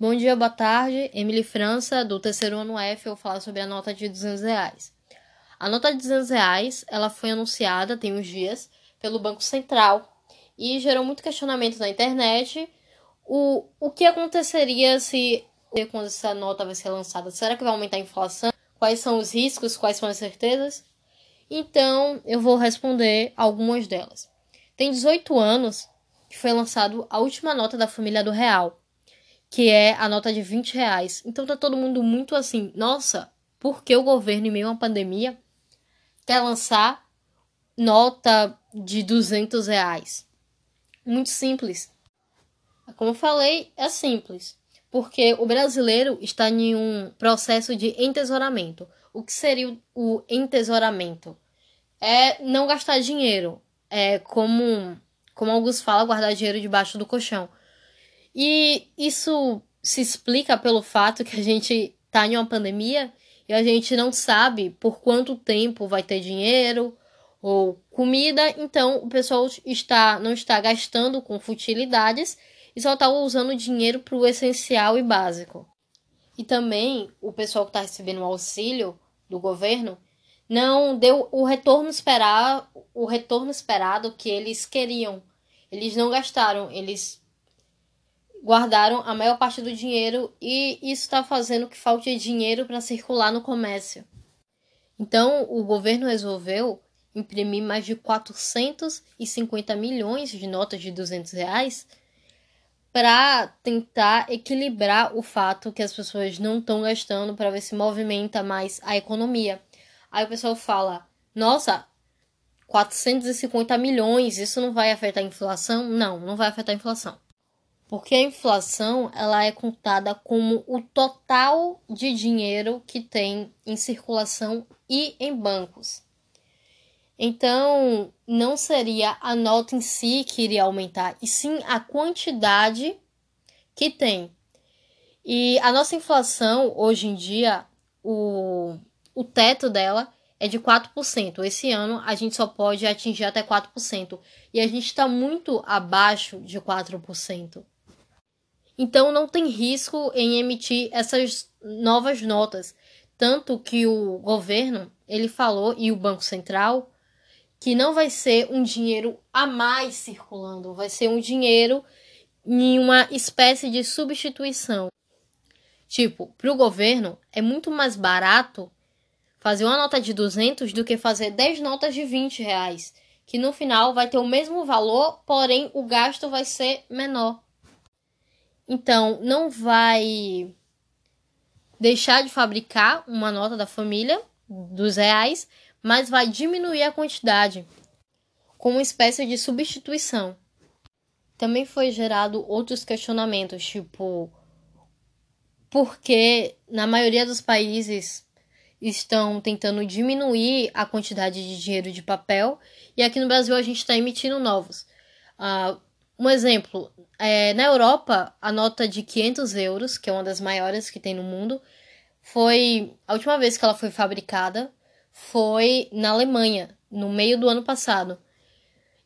Bom dia, boa tarde. Emily França, do terceiro ano F, eu vou falar sobre a nota de 200 reais. A nota de 200 reais, ela foi anunciada tem uns dias pelo Banco Central e gerou muito questionamento na internet. O, o que aconteceria se quando essa nota vai ser lançada? Será que vai aumentar a inflação? Quais são os riscos? Quais são as certezas? Então, eu vou responder algumas delas. Tem 18 anos que foi lançado a última nota da família do real que é a nota de 20 reais. Então tá todo mundo muito assim, nossa, por que o governo, em meio a uma pandemia, quer lançar nota de 200 reais? Muito simples. Como eu falei, é simples. Porque o brasileiro está em um processo de entesouramento. O que seria o entesouramento? É não gastar dinheiro. É como, como alguns falam, guardar dinheiro debaixo do colchão. E isso se explica pelo fato que a gente está em uma pandemia e a gente não sabe por quanto tempo vai ter dinheiro ou comida, então o pessoal está não está gastando com futilidades e só está usando dinheiro para o essencial e básico. E também o pessoal que está recebendo o auxílio do governo não deu o retorno esperar o retorno esperado que eles queriam. Eles não gastaram, eles guardaram a maior parte do dinheiro e isso está fazendo que falte dinheiro para circular no comércio. Então, o governo resolveu imprimir mais de 450 milhões de notas de 200 reais para tentar equilibrar o fato que as pessoas não estão gastando para ver se movimenta mais a economia. Aí o pessoal fala: nossa, 450 milhões, isso não vai afetar a inflação? Não, não vai afetar a inflação porque a inflação ela é contada como o total de dinheiro que tem em circulação e em bancos. Então, não seria a nota em si que iria aumentar, e sim a quantidade que tem. E a nossa inflação, hoje em dia, o, o teto dela é de 4%. Esse ano a gente só pode atingir até 4%. E a gente está muito abaixo de 4%. Então não tem risco em emitir essas novas notas, tanto que o governo, ele falou e o Banco Central que não vai ser um dinheiro a mais circulando, vai ser um dinheiro em uma espécie de substituição. Tipo, para o governo é muito mais barato fazer uma nota de 200 do que fazer 10 notas de 20 reais, que no final vai ter o mesmo valor, porém o gasto vai ser menor. Então, não vai deixar de fabricar uma nota da família dos reais, mas vai diminuir a quantidade, como uma espécie de substituição. Também foi gerado outros questionamentos, tipo, porque na maioria dos países estão tentando diminuir a quantidade de dinheiro de papel e aqui no Brasil a gente está emitindo novos. Uh, um exemplo, é, na Europa, a nota de 500 euros, que é uma das maiores que tem no mundo, foi. A última vez que ela foi fabricada foi na Alemanha, no meio do ano passado.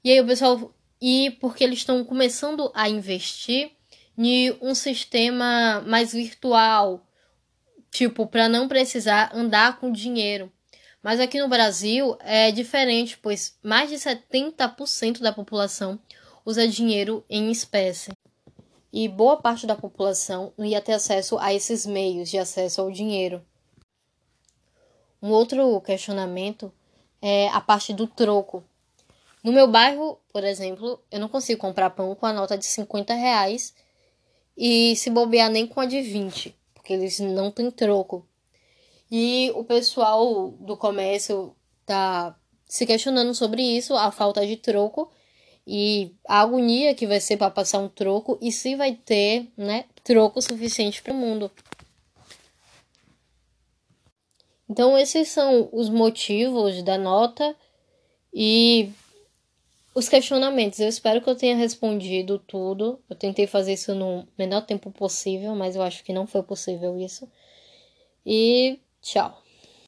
E aí o pessoal. E porque eles estão começando a investir em um sistema mais virtual, tipo, para não precisar andar com dinheiro. Mas aqui no Brasil é diferente, pois mais de 70% da população usa dinheiro em espécie. E boa parte da população não ia ter acesso a esses meios de acesso ao dinheiro. Um outro questionamento é a parte do troco. No meu bairro, por exemplo, eu não consigo comprar pão com a nota de 50 reais e se bobear nem com a de 20, porque eles não têm troco. E o pessoal do comércio tá se questionando sobre isso, a falta de troco e a agonia que vai ser para passar um troco e se vai ter, né, troco suficiente para o mundo. Então esses são os motivos da nota e os questionamentos. Eu espero que eu tenha respondido tudo. Eu tentei fazer isso no menor tempo possível, mas eu acho que não foi possível isso. E tchau.